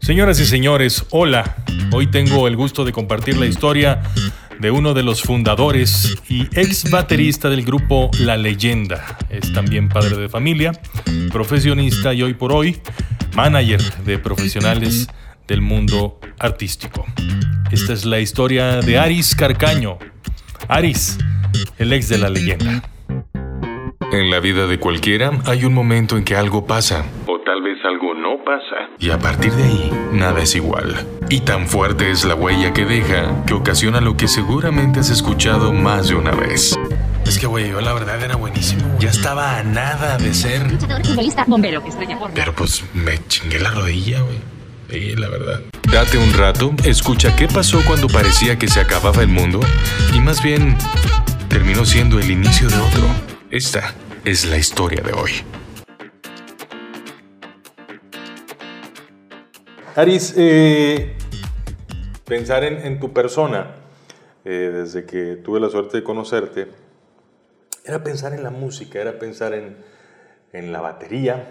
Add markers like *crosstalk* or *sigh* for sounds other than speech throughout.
Señoras y señores, hola. Hoy tengo el gusto de compartir la historia de uno de los fundadores y ex baterista del grupo La Leyenda. Es también padre de familia, profesionista y hoy por hoy manager de profesionales del mundo artístico. Esta es la historia de Aris Carcaño. Aris, el ex de La Leyenda. En la vida de cualquiera hay un momento en que algo pasa. O tal vez algo no pasa. Y a partir de ahí, nada es igual. Y tan fuerte es la huella que deja que ocasiona lo que seguramente has escuchado más de una vez. Es que, güey, yo la verdad era buenísimo. Ya estaba a nada de ser. bombero, estrella Pero pues me chingué la rodilla, güey. Sí, la verdad. Date un rato, escucha qué pasó cuando parecía que se acababa el mundo y más bien terminó siendo el inicio de otro. Esta es la historia de hoy. Aris, eh, pensar en, tu persona, eh, desde que tuve la suerte de conocerte, era pensar en la música, era pensar en, la batería,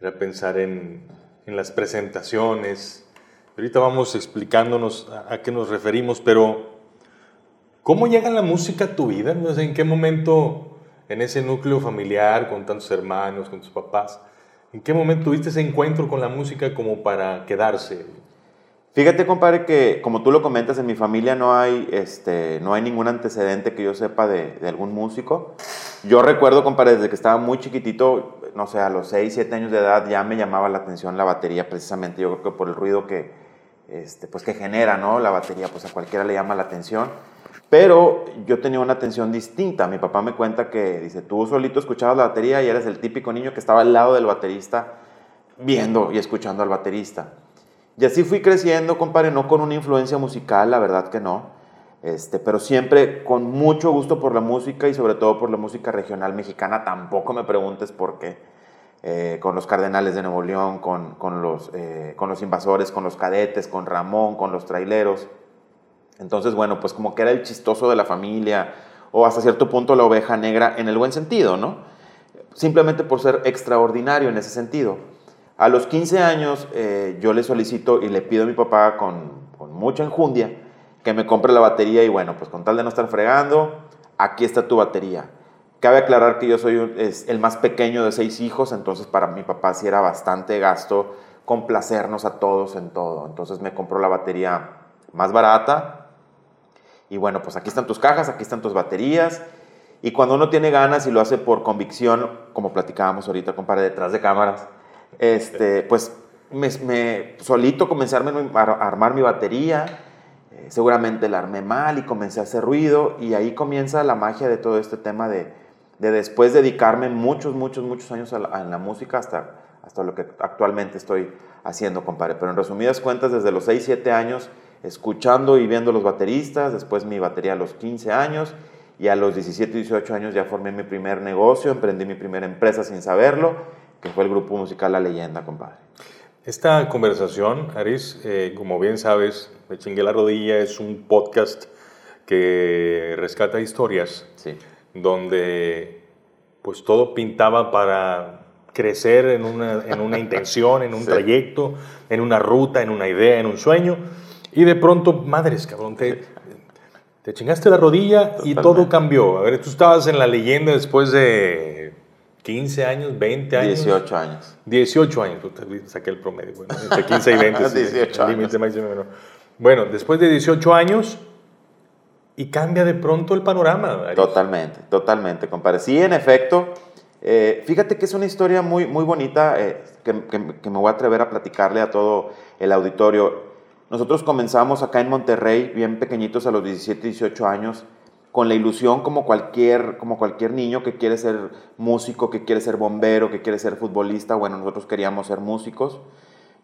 era pensar en, las presentaciones. Ahorita vamos explicándonos a qué nos referimos, pero ¿Cómo llega la música a tu vida? ¿En qué momento, en ese núcleo familiar, con tantos hermanos, con tus papás, en qué momento tuviste ese encuentro con la música como para quedarse? Fíjate, compadre, que como tú lo comentas, en mi familia no hay, este, no hay ningún antecedente que yo sepa de, algún músico. Yo recuerdo, compadre, desde que estaba muy chiquitito, no sé, a los 6, 7 años de edad ya me llamaba la atención la batería, precisamente yo creo que por el ruido que, este, pues que genera, ¿no? La batería, pues a cualquiera le llama la atención. Pero yo tenía una atención distinta. Mi papá me cuenta que, dice, tú solito escuchabas la batería y eres el típico niño que estaba al lado del baterista viendo y escuchando al baterista. Y así fui creciendo, compadre, no con una influencia musical, la verdad que no, este, pero siempre con mucho gusto por la música y sobre todo por la música regional mexicana. Tampoco me preguntes por qué. Eh, con los Cardenales de Nuevo León, con, con los, eh, con los invasores, con los cadetes, con Ramón, con los traileros. Entonces, bueno, pues como que era el chistoso de la familia o hasta cierto punto la oveja negra en el buen sentido, ¿no? Simplemente por ser extraordinario en ese sentido. A los 15 años eh, yo le solicito y le pido a mi papá con, mucha enjundia que me compre la batería y bueno, pues con tal de no estar fregando, aquí está tu batería. Cabe aclarar que yo soy el más pequeño de seis hijos, entonces para mi papá sí era bastante gasto complacernos a todos en todo. Entonces me compró la batería más barata, y bueno, pues aquí están tus cajas, aquí están tus baterías. Y cuando uno tiene ganas y lo hace por convicción, como platicábamos ahorita, compadre, detrás de cámaras, este, pues me, solito comencé a armar mi batería. Eh, seguramente la armé mal y comencé a hacer ruido. Y ahí comienza la magia de todo este tema de, de después dedicarme muchos, muchos, muchos años a la, en la música hasta, hasta lo que actualmente estoy haciendo, compadre. Pero en resumidas cuentas, desde los 6, 7 años escuchando y viendo los bateristas, después mi batería a los 15 años y a los 17, 18 años ya formé mi primer negocio, emprendí mi primera empresa sin saberlo, que fue el grupo musical La Leyenda, compadre. Esta conversación, Aris, eh, como bien sabes, Me chingué la rodilla es un podcast que rescata historias, sí. donde pues todo pintaba para crecer en una, en una intención, en un *laughs* trayecto, en una ruta, en una idea, en un sueño y de pronto, madres, cabrón, te, te chingaste la rodilla y todo cambió. A ver, tú estabas en la leyenda después de 15 años, 20 años. 18 años. 18 años, saqué el promedio, bueno, entre 15 y 20. 18 *laughs* años. Bueno, después de 18 años y cambia de pronto el panorama. Totalmente, totalmente, compadre. Sí, en efecto. Eh, fíjate que es una historia muy, muy bonita eh, que, que me voy a atrever a platicarle a todo el auditorio. Nosotros comenzamos acá en Monterrey, bien pequeñitos a los 17, 18 años, con la ilusión como cualquier, como cualquier niño que quiere ser músico, que quiere ser bombero, que quiere ser futbolista. Bueno, nosotros queríamos ser músicos.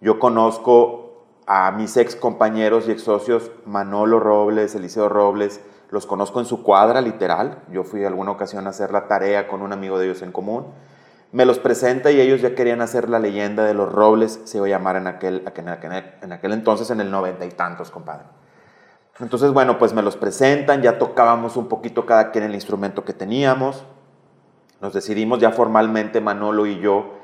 Yo conozco a mis ex compañeros y ex socios, Manolo Robles, Eliseo Robles, los conozco en su cuadra, literal. Yo fui alguna ocasión a hacer la tarea con un amigo de ellos en común me los presenta y ellos ya querían hacer la leyenda de los robles, se iba a llamar en aquel, en aquel entonces, en el noventa y tantos, compadre. Entonces, bueno, pues me los presentan, ya tocábamos un poquito cada quien el instrumento que teníamos. Nos decidimos ya formalmente, Manolo y yo,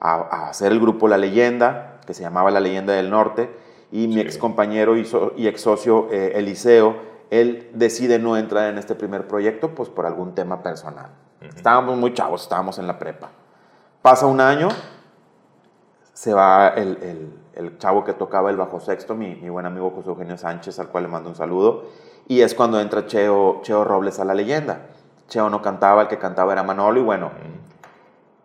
a, hacer el grupo La Leyenda. que se llamaba La Leyenda del Norte, y mi ex compañero y, y ex socio eh, Eliseo, él decide no entrar en este primer proyecto, pues por algún tema personal. Estábamos muy chavos, estábamos en la prepa. Pasa un año, se va el, el, chavo que tocaba el bajo sexto, mi, mi, buen amigo José Eugenio Sánchez, al cual le mando un saludo, y es cuando entra Cheo, Cheo Robles a la leyenda. Cheo no cantaba, el que cantaba era Manolo, y bueno,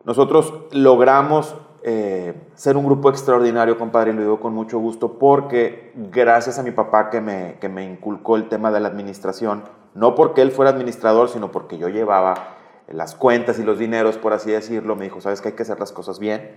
nosotros logramos eh, ser un grupo extraordinario, compadre, y lo digo con mucho gusto, porque gracias a mi papá que me, que me inculcó el tema de la administración, no porque él fuera administrador, sino porque yo llevaba las cuentas y los dineros, por así decirlo, me dijo, sabes que hay que hacer las cosas bien.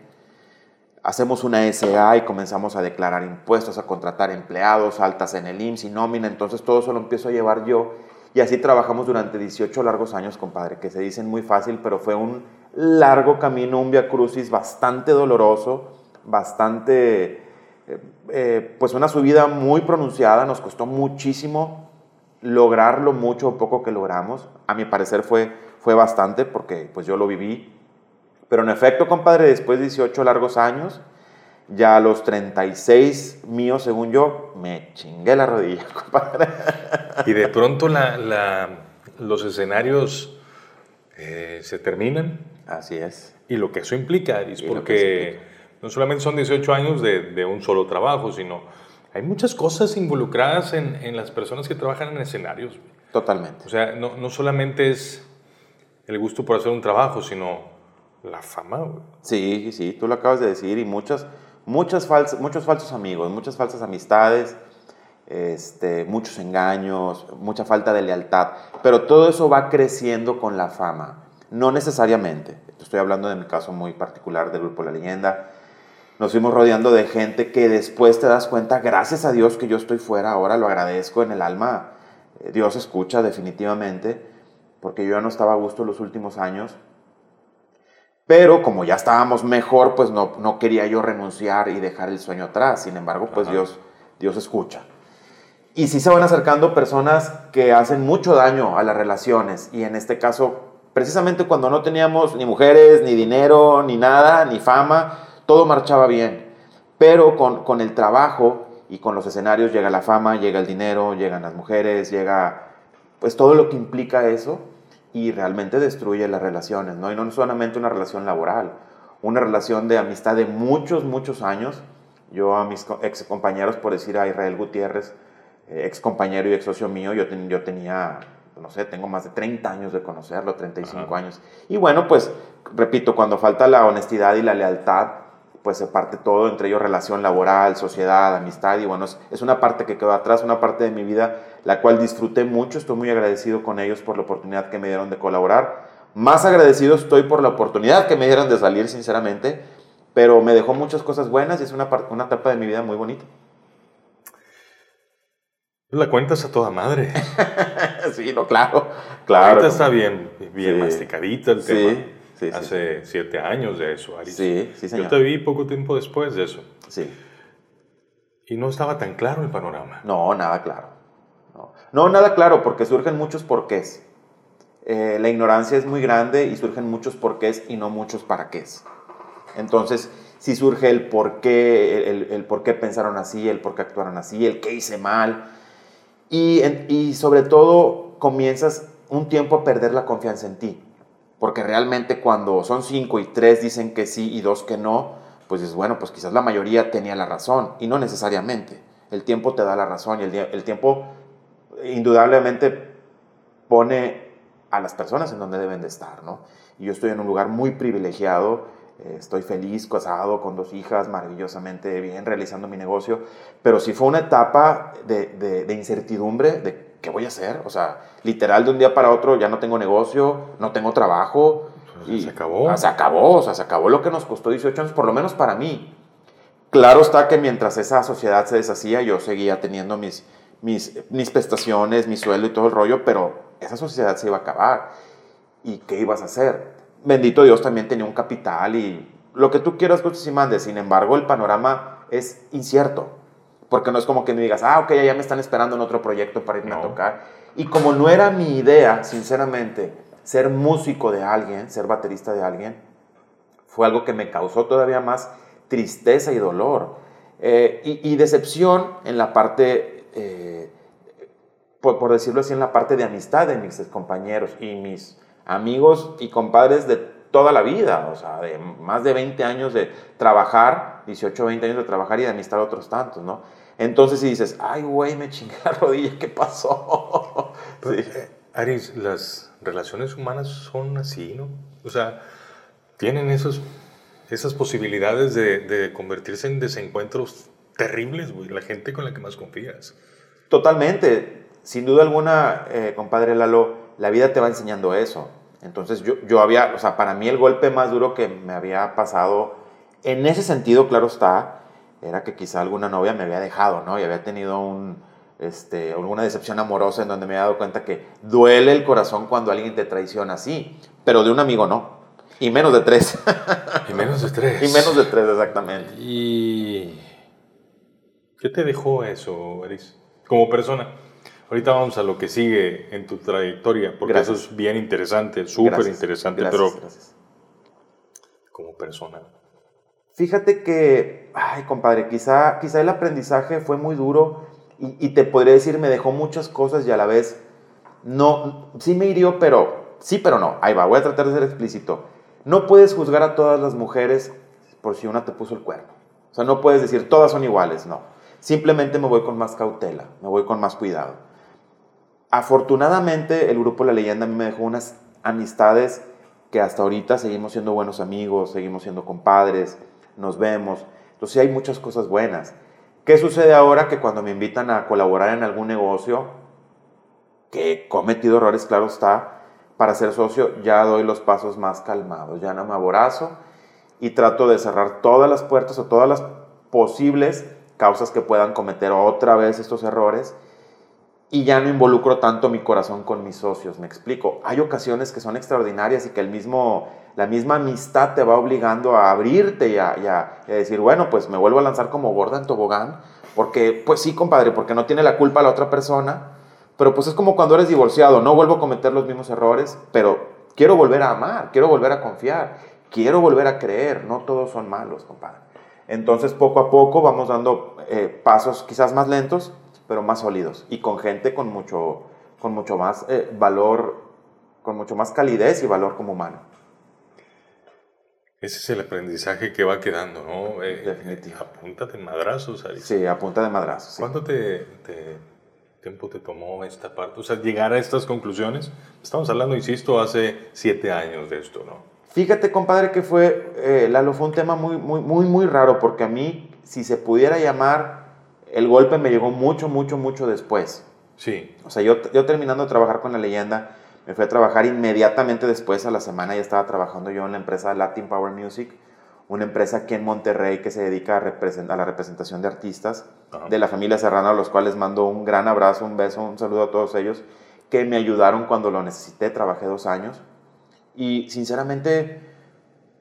Hacemos una SA y comenzamos a declarar impuestos, a contratar empleados, altas en el IMSS y nómina, entonces todo eso lo empiezo a llevar yo. Y así trabajamos durante 18 largos años, compadre, que se dicen muy fácil, pero fue un largo camino, un via crucis bastante doloroso, bastante, eh, eh, pues una subida muy pronunciada, nos costó muchísimo lograr lo mucho o poco que logramos. A mi parecer fue, fue bastante porque pues yo lo viví. Pero en efecto, compadre, después de 18 largos años, ya a los 36 míos, según yo, me chingué la rodilla, *laughs* compadre. Y de pronto la, los escenarios eh, se terminan Así es. Y lo que eso implica, es porque no solamente son 18 años de, de, un solo trabajo, sino hay muchas cosas involucradas en, en, las personas que trabajan en escenarios. Totalmente. O sea, no, no, solamente es el gusto por hacer un trabajo, sino la fama. Sí, sí, tú lo acabas de decir y muchas, muchas falsas, muchos falsos amigos, muchas falsas amistades. Este, muchos engaños, mucha falta de lealtad, pero todo eso va creciendo con la fama. No necesariamente. Estoy hablando de mi caso muy particular del grupo La Leyenda. Nos fuimos rodeando de gente que después te das cuenta, gracias a Dios que yo estoy fuera, ahora lo agradezco en el alma. Eh, Dios escucha definitivamente, porque yo ya no estaba a gusto los últimos años. Pero como ya estábamos mejor, pues no, no quería yo renunciar y dejar el sueño atrás. Sin embargo, pues Dios, Dios escucha. Y sí se van acercando personas que hacen mucho daño a las relaciones. Y en este caso, precisamente cuando no teníamos ni mujeres, ni dinero, ni nada, ni fama, todo marchaba bien. Pero con, el trabajo y con los escenarios llega la fama, llega el dinero, llegan las mujeres, llega pues todo lo que implica eso y realmente destruye las relaciones, ¿no? Y no solamente una relación laboral, una relación de amistad de muchos, muchos años. Yo a mis ex compañeros, por decir a Israel Gutiérrez, eh, ex compañero y ex socio mío, yo, yo tenía no sé, tengo más de 30 años de conocerlo, 35 años. Y bueno, pues, repito, cuando falta la honestidad y la lealtad, pues se parte todo, entre ellos relación laboral, sociedad, amistad, y bueno, es, una parte que quedó atrás, una parte de mi vida, la cual disfruté mucho, estoy muy agradecido con ellos por la oportunidad que me dieron de colaborar. Más agradecido estoy por la oportunidad que me dieron de salir, sinceramente, pero me dejó muchas cosas buenas y es una, una etapa de mi vida muy bonita. La cuentas a toda madre. *laughs* sí, no, claro. claro. Ahorita está bien, bien masticadita el tema. Sí, Hace siete años de eso, Aris. Sí, sí, señor. Yo te vi poco tiempo después de eso. Sí. Y no estaba tan claro el panorama. No, nada claro. No, nada claro, porque surgen muchos porqués. Eh, la ignorancia es muy grande y surgen muchos porqués y no muchos para qué. Entonces, si surge el por qué, el, el por qué pensaron así, el por qué actuaron así, el qué hice mal, y, sobre todo comienzas un tiempo a perder la confianza en ti. Porque realmente cuando son cinco y tres dicen que sí y dos que no, pues es bueno, pues quizás la mayoría tenía la razón y no necesariamente. El tiempo te da la razón y el, tiempo indudablemente pone a las personas en donde deben de estar, ¿no? Y yo estoy en un lugar muy privilegiado eh, estoy feliz, casado, con dos hijas, maravillosamente bien, realizando mi negocio, pero sí fue una etapa de, de, incertidumbre de qué voy a hacer, o sea, literal de un día para otro ya no tengo negocio, no tengo trabajo. Pues y se acabó. Ah, se acabó, o sea, se acabó lo que nos costó 18 años, por lo menos para mí. Claro está que mientras esa sociedad se deshacía, yo seguía teniendo mis, mis, mis prestaciones, mi sueldo y todo el rollo, pero esa sociedad se iba a acabar. ¿Y qué ibas a hacer? bendito Dios también tenía un capital y lo que tú quieras, pues, y mandes. Sin embargo, el panorama es incierto. Porque no es como que me digas, ah, ok, ya me están esperando en otro proyecto para irme a tocar. Y como no era mi idea, sinceramente, ser músico de alguien, ser baterista de alguien, fue algo que me causó todavía más tristeza y dolor. Eh, y, decepción en la parte, eh, por, por, decirlo así, en la parte de amistad de mis compañeros y mis amigos y compadres de toda la vida, o sea, de más de 20 años de trabajar, 18, 20 años de trabajar y de amistad otros tantos, ¿no? Entonces si dices, ay, güey, me chingué la rodilla, ¿qué pasó? *laughs* sí. Eh, Aris, las relaciones humanas son así, ¿no? O sea, tienen esos, esas posibilidades de, de convertirse en desencuentros terribles, güey, la gente con la que más confías. Totalmente. Sin duda alguna, eh, compadre Lalo, la vida te va enseñando eso. Entonces yo, yo había, o sea, para mí el golpe más duro que me había pasado, en ese sentido, claro está, era que quizá alguna novia me había dejado, ¿no? Y había tenido un, este, alguna decepción amorosa en donde me había dado cuenta que duele el corazón cuando alguien te traiciona así, pero de un amigo no. Y menos de tres. Y menos de tres. *laughs* y menos de tres, exactamente. ¿Y qué te dejó eso, Eris? Como persona. Ahorita vamos a lo que sigue en tu trayectoria, porque eso es bien interesante, súper interesante, pero como persona. Fíjate que, ay, compadre, quizá, quizá el aprendizaje fue muy duro y, te podría decir, me dejó muchas cosas y a la vez, no, sí me hirió, pero, sí, pero no. Ahí va, voy a tratar de ser explícito. No puedes juzgar a todas las mujeres por si una te puso el cuerno. O sea, no puedes decir, todas son iguales, no. Simplemente me voy con más cautela, me voy con más cuidado. Afortunadamente, el grupo La Leyenda a mí me dejó unas amistades que hasta ahorita seguimos siendo buenos amigos, seguimos siendo compadres, nos vemos. Entonces hay muchas cosas buenas. ¿Qué sucede ahora que cuando me invitan a colaborar en algún negocio, que he cometido errores, claro está, para ser socio ya doy los pasos más calmados, ya no me aborazo y trato de cerrar todas las puertas o todas las posibles causas que puedan cometer otra vez estos errores y ya no involucro tanto mi corazón con mis socios, me explico. Hay ocasiones que son extraordinarias y que el mismo, la misma amistad te va obligando a abrirte y a, decir, bueno, pues me vuelvo a lanzar como gorda en tobogán, porque, pues sí, compadre, porque no tiene la culpa la otra persona, pero pues es como cuando eres divorciado, no vuelvo a cometer los mismos errores, pero quiero volver a amar, quiero volver a confiar, quiero volver a creer, no todos son malos, compadre. Entonces, poco a poco vamos dando eh, pasos quizás más lentos, pero más sólidos y con gente con mucho, con mucho más eh, valor, con mucho más calidez y valor como humano. Ese es el aprendizaje que va quedando, ¿no? Eh, Definitivo. A punta de madrazos, Sí, a punta de madrazos. ¿Cuánto te, tiempo te tomó esta parte? O sea, llegar a estas conclusiones. Estamos hablando, insisto, hace siete años de esto, ¿no? Fíjate, compadre, que fue, eh, Lalo, fue un tema muy, muy, muy, muy raro, porque a mí, si se pudiera llamar el golpe me llegó mucho, mucho, mucho después. Sí. O sea, yo, yo terminando de trabajar con la leyenda, me fui a trabajar inmediatamente después, a la semana ya estaba trabajando yo en la empresa Latin Power Music, una empresa aquí en Monterrey que se dedica a, a la representación de artistas de la familia Serrano, a los cuales mando un gran abrazo, un beso, un saludo a todos ellos, que me ayudaron cuando lo necesité, trabajé dos años. Y sinceramente,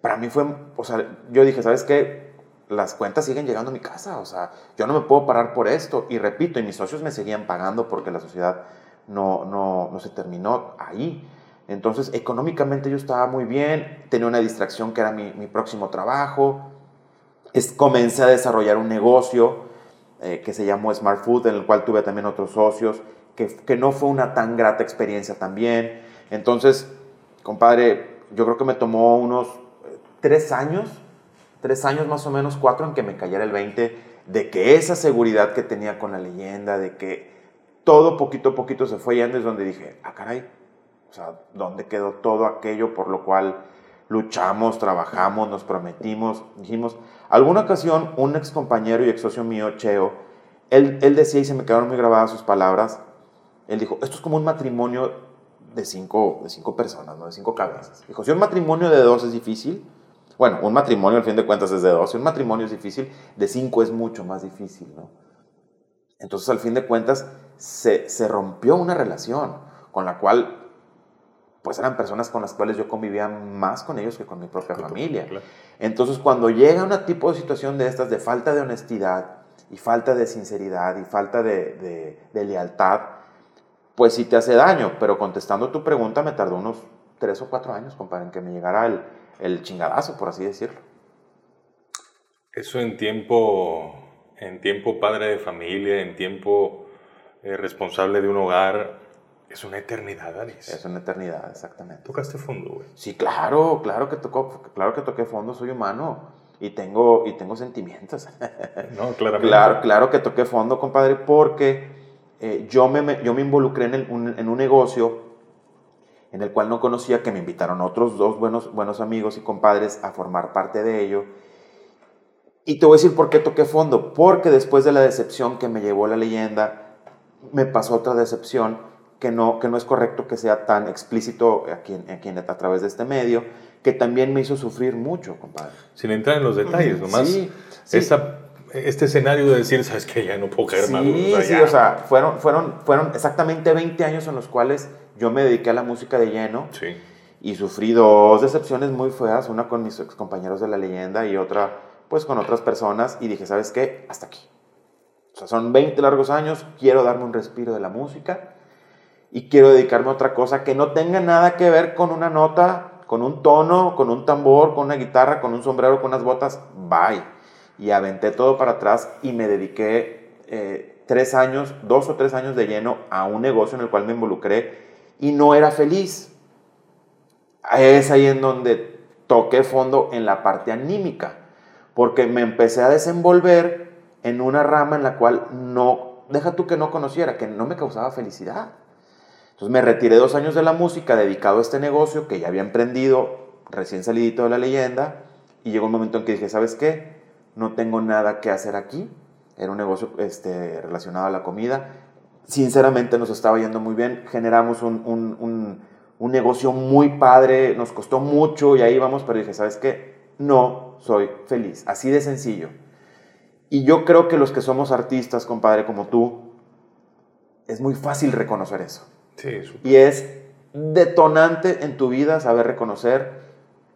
para mí fue, o sea, yo dije, ¿sabes qué? las cuentas siguen llegando a mi casa, o sea, yo no me puedo parar por esto. Y repito, y mis socios me seguían pagando porque la sociedad no, no, no se terminó ahí. Entonces, económicamente yo estaba muy bien, tenía una distracción que era mi, mi próximo trabajo. Es, comencé a desarrollar un negocio eh, que se llamó Smart Food, en el cual tuve también otros socios, que, que no fue una tan grata experiencia también. Entonces, compadre, yo creo que me tomó unos eh, tres años tres años más o menos, cuatro, en que me cayera el 20 de que esa seguridad que tenía con la leyenda, de que todo poquito a poquito se fue yendo, es donde dije, ah, caray, o sea, ¿dónde quedó todo aquello por lo cual luchamos, trabajamos, nos prometimos, dijimos? Alguna ocasión, un ex compañero y ex socio mío, Cheo, él, él decía, y se me quedaron muy grabadas sus palabras, él dijo, esto es como un matrimonio de cinco, de cinco personas, ¿no? de cinco cabezas. Dijo, si un matrimonio de dos es difícil, bueno, un matrimonio al fin de cuentas es de dos, y un matrimonio es difícil, de cinco es mucho más difícil, ¿no? Entonces al fin de cuentas se, se rompió una relación con la cual pues eran personas con las cuales yo convivía más con ellos que con mi propia familia. Entonces cuando llega un tipo de situación de estas, de falta de honestidad y falta de sinceridad y falta de, de, de lealtad, pues sí te hace daño, pero contestando tu pregunta me tardó unos tres o cuatro años, compadre, en que me llegara el, el chingadazo, por así decirlo. Eso en tiempo, en tiempo padre de familia, en tiempo eh, responsable de un hogar, es una eternidad, Aris. Es una eternidad, exactamente. Tocaste fondo, güey. Sí, claro, claro que tocó, claro que toqué fondo, soy humano y tengo, y tengo sentimientos. *laughs* No, claramente. Claro, claro que toqué fondo, compadre, porque eh, yo, me, yo me involucré en, el- un, en un negocio en el cual no conocía, que me invitaron otros dos buenos, buenos amigos y compadres a formar parte de ello. Y te voy a decir por qué toqué fondo. Porque después de la decepción que me llevó la leyenda, me pasó otra decepción que no, que no es correcto que sea tan explícito aquí, aquí a través de este medio, que también me hizo sufrir mucho, compadre. Sin entrar en los detalles, nomás. Sí, sí. esa- este escenario de decir, ¿sabes qué? Ya no puedo caer más. Sí, sí, ya". o sea, fueron, fueron, fueron exactamente 20 años en los cuales yo me dediqué a la música de lleno Sí. y sufrí dos decepciones muy feas, una con mis compañeros de la leyenda y otra pues con otras personas y dije, ¿sabes qué? Hasta aquí. O sea, son 20 largos años, quiero darme un respiro de la música y quiero dedicarme a otra cosa que no tenga nada que ver con una nota, con un tono, con un tambor, con una guitarra, con un sombrero, con unas botas. Bye. Y aventé todo para atrás y me dediqué eh, tres años, dos o tres años de lleno a un negocio en el cual me involucré y no era feliz. Es ahí en donde toqué fondo en la parte anímica, porque me empecé a desenvolver en una rama en la cual no, deja tú que no conociera, que no me causaba felicidad. Entonces me retiré dos años de la música dedicado a este negocio que ya había emprendido recién salidito de la leyenda y llegó un momento en que dije, ¿sabes qué? No tengo nada que hacer aquí. Era un negocio este, relacionado a la comida. Sinceramente nos estaba yendo muy bien. Generamos un, un- un- un negocio muy padre. Nos costó mucho y ahí vamos, pero dije, ¿sabes qué? No soy feliz. Así de sencillo. Y yo creo que los que somos artistas, compadre, como tú, es muy fácil reconocer eso. Sí, Y es detonante en tu vida saber reconocer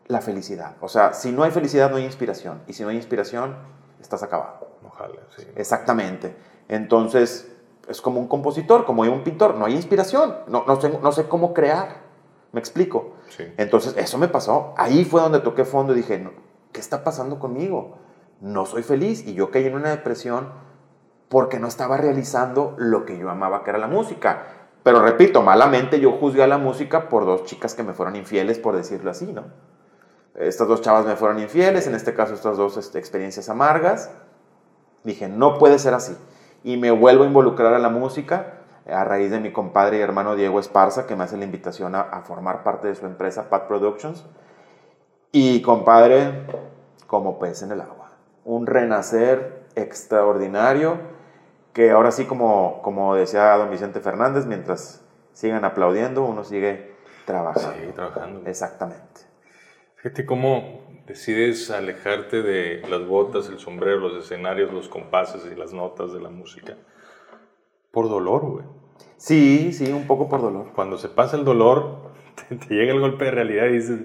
la felicidad. O sea, si no hay felicidad, no hay inspiración. Y si no hay inspiración, estás acabado. ojalá, sí. Exactamente. Entonces, es como un compositor, como un pintor. No hay inspiración. No, no, sé, no sé cómo crear. ¿Me explico? Sí. Entonces, eso me pasó. Ahí fue donde toqué fondo y dije, no, ¿qué está pasando conmigo? No soy feliz. Y yo caí en una depresión porque no estaba realizando lo que yo amaba, que era la música. Pero repito, malamente yo juzgué a la música por dos chicas que me fueron infieles, por decirlo así, ¿no? Estas dos chavas me fueron infieles, en este caso estas dos este, experiencias amargas. Dije, no puede ser así. Y me vuelvo a involucrar a la música a raíz de mi compadre y hermano Diego Esparza, que me hace la invitación a, a formar parte de su empresa, Pat Productions. Y compadre, como pez en el agua. Un renacer extraordinario que ahora sí, como, como decía don Vicente Fernández, mientras sigan aplaudiendo, uno sigue trabajando. Sí, trabajando. Exactamente. Fíjate cómo decides alejarte de las botas, el sombrero, los escenarios, los compases y las notas de la música. Por dolor, güey. Sí, sí, un poco por dolor. Cuando se pasa el dolor, te, te llega el golpe de realidad y dices,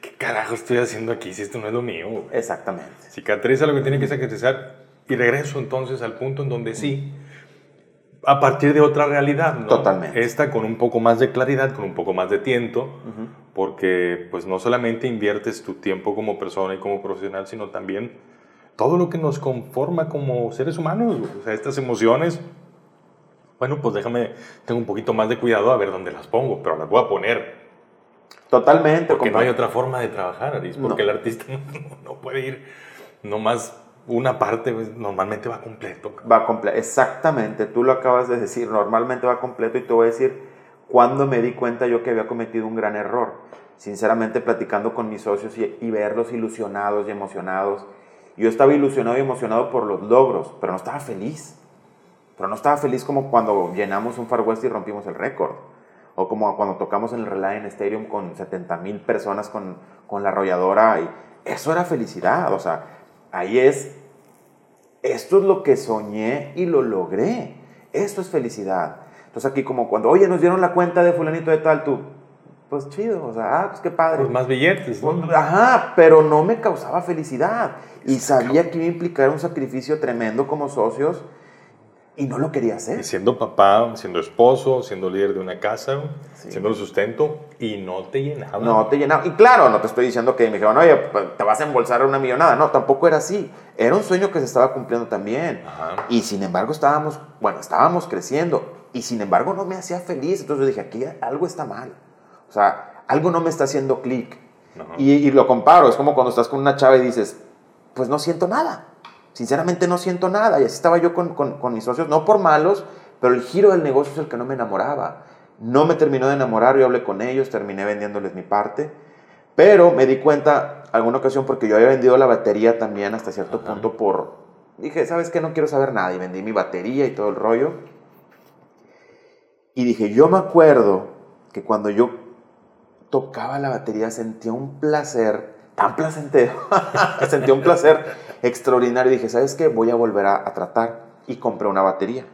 ¿qué carajo estoy haciendo aquí si esto no es lo mío? güey?". Exactamente. Cicatriza lo que tiene que cicatrizar y regreso entonces al punto en donde sí, a partir de otra realidad, ¿no? Totalmente. Esta con un poco más de claridad, con un poco más de tiento, porque pues no solamente inviertes tu tiempo como persona y como profesional, sino también todo lo que nos conforma como seres humanos, o sea, estas emociones. Bueno, pues déjame, tengo un poquito más de cuidado a ver dónde las pongo, pero las voy a poner. Totalmente. Porque no hay otra forma de trabajar, Aris, porque No. el artista no, *laughs* no puede ir nomás una parte, pues, normalmente va completo. Va completo. Exactamente, tú lo acabas de decir. Normalmente va completo y te voy a decir cuando me di cuenta yo que había cometido un gran error. Sinceramente, platicando con mis socios y, y verlos ilusionados y emocionados. Yo estaba ilusionado y emocionado por los logros, pero no estaba feliz. Pero no estaba feliz como cuando llenamos un Far West y rompimos el récord. O como cuando tocamos en el Reliant Stadium con 70 mil personas con, con la arrolladora. Y eso era felicidad. O sea, ahí es esto es lo que soñé y lo logré. Esto es felicidad. Entonces aquí como cuando, oye, nos dieron la cuenta de fulanito de tal, tú, pues chido, o sea, ah, pues qué padre. Pues más billetes, ¿no? Pues, Ajá, pero no me causaba felicidad. Y sabía que iba a implicar un sacrificio tremendo como socios. Y no lo quería hacer. Y siendo papá, siendo esposo, siendo líder de una casa, siendo el sustento, y no te llenaba. No te llenaba. Y claro, no te estoy diciendo que me dijeron, oye, te vas a embolsar una millonada. No, tampoco era así. Era un sueño que se estaba cumpliendo también. Y sin embargo estábamos, bueno, estábamos creciendo. Y sin embargo no me hacía feliz. Entonces dije, aquí algo está mal. O sea, algo no me está haciendo clic. Y, y lo comparo. Es como cuando estás con una chava y dices, pues no siento nada. Sinceramente no siento nada. Y así estaba yo con, con, mis socios, no por malos, pero el giro del negocio es el que no me enamoraba. No me terminó de enamorar, yo hablé con ellos, terminé vendiéndoles mi parte. Pero me di cuenta alguna ocasión porque yo había vendido la batería también hasta cierto punto por... Dije, ¿sabes qué? No quiero saber nada. Y vendí mi batería y todo el rollo. Y dije, yo me acuerdo que cuando yo tocaba la batería sentía un placer tan placentero. *laughs* sentía un placer extraordinario. Dije, ¿sabes qué? Voy a volver a, tratar. Y compré una batería.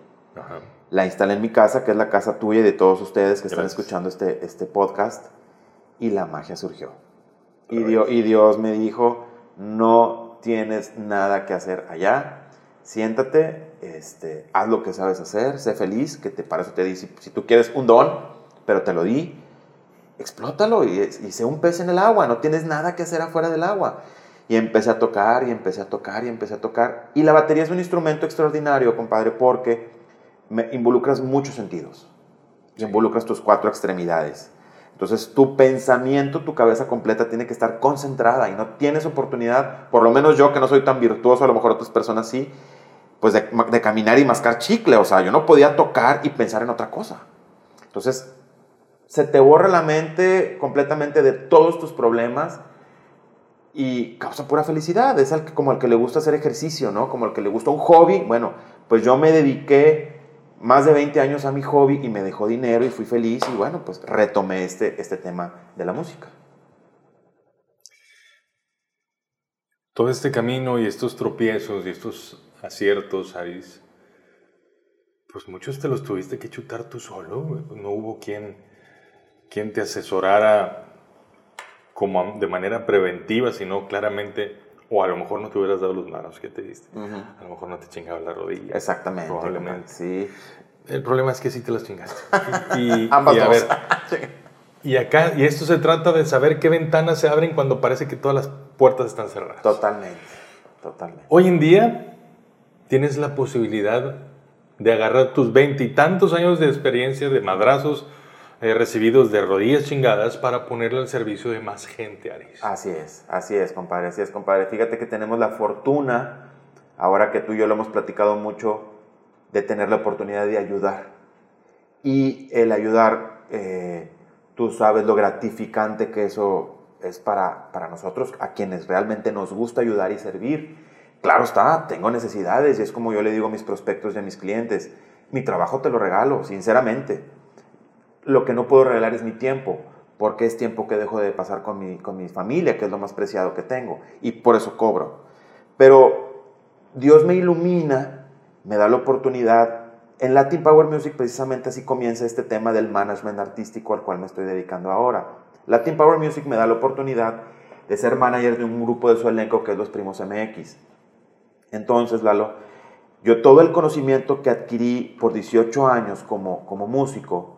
La instalé en mi casa, que es la casa tuya y de todos ustedes que están escuchando este, este podcast. Y la magia surgió. Y Dios, y Dios me dijo, no tienes nada que hacer allá. Siéntate, este, haz lo que sabes hacer, sé feliz, que te, para eso te di, si, si tú quieres un don, pero te lo di, explótalo y, y sé un pez en el agua, no tienes nada que hacer afuera del agua. Y empecé a tocar y empecé a tocar y empecé a tocar. Y la batería es un instrumento extraordinario, compadre, porque me involucras muchos sentidos. Involucras tus cuatro extremidades. Entonces tu pensamiento, tu cabeza completa tiene que estar concentrada y no tienes oportunidad, por lo menos yo que no soy tan virtuoso, a lo mejor otras personas sí, pues de, de caminar y mascar chicle. O sea, yo no podía tocar y pensar en otra cosa. Entonces se te borra la mente completamente de todos tus problemas y causa pura felicidad. Es como al que le gusta hacer ejercicio, ¿no? Como al que le gusta un hobby. Bueno, pues yo me dediqué más de 20 años a mi hobby y me dejó dinero y fui feliz y bueno, pues retomé este, este tema de la música. Todo este camino y estos tropiezos y estos aciertos, Aris, pues muchos te los tuviste que chutar tú solo. No hubo quien, quien te asesorara como de manera preventiva, sino claramente, o a lo mejor no te hubieras dado los manos que te diste. A lo mejor no te chingaba la rodilla. Exactamente. Probablemente. Sí. El problema es que sí te las chingaste. *laughs* Y, Ambas a ver, *laughs* y acá, y esto se trata de saber qué ventanas se abren cuando parece que todas las puertas están cerradas. Totalmente, totalmente. Hoy en día tienes la posibilidad de agarrar tus veintitantos años de experiencia de madrazos, eh, recibidos de rodillas chingadas para ponerlo al servicio de más gente, Aris. Así es, así es, compadre, así es, compadre. Fíjate que tenemos la fortuna, ahora que tú y yo lo hemos platicado mucho, de tener la oportunidad de ayudar. Y el ayudar, eh, tú sabes lo gratificante que eso es para, para nosotros, a quienes realmente nos gusta ayudar y servir. Claro está, tengo necesidades y es como yo le digo a mis prospectos y a mis clientes, mi trabajo te lo regalo, sinceramente lo que no puedo regalar es mi tiempo, porque es tiempo que dejo de pasar con mi, con mi familia, que es lo más preciado que tengo, y por eso cobro. Pero Dios me ilumina, me da la oportunidad. En Latin Power Music precisamente así comienza este tema del management artístico al cual me estoy dedicando ahora. Latin Power Music me da la oportunidad de ser manager de un grupo de su elenco que es Los Primos MX. Entonces, Lalo, yo todo el conocimiento que adquirí por 18 años como, como músico,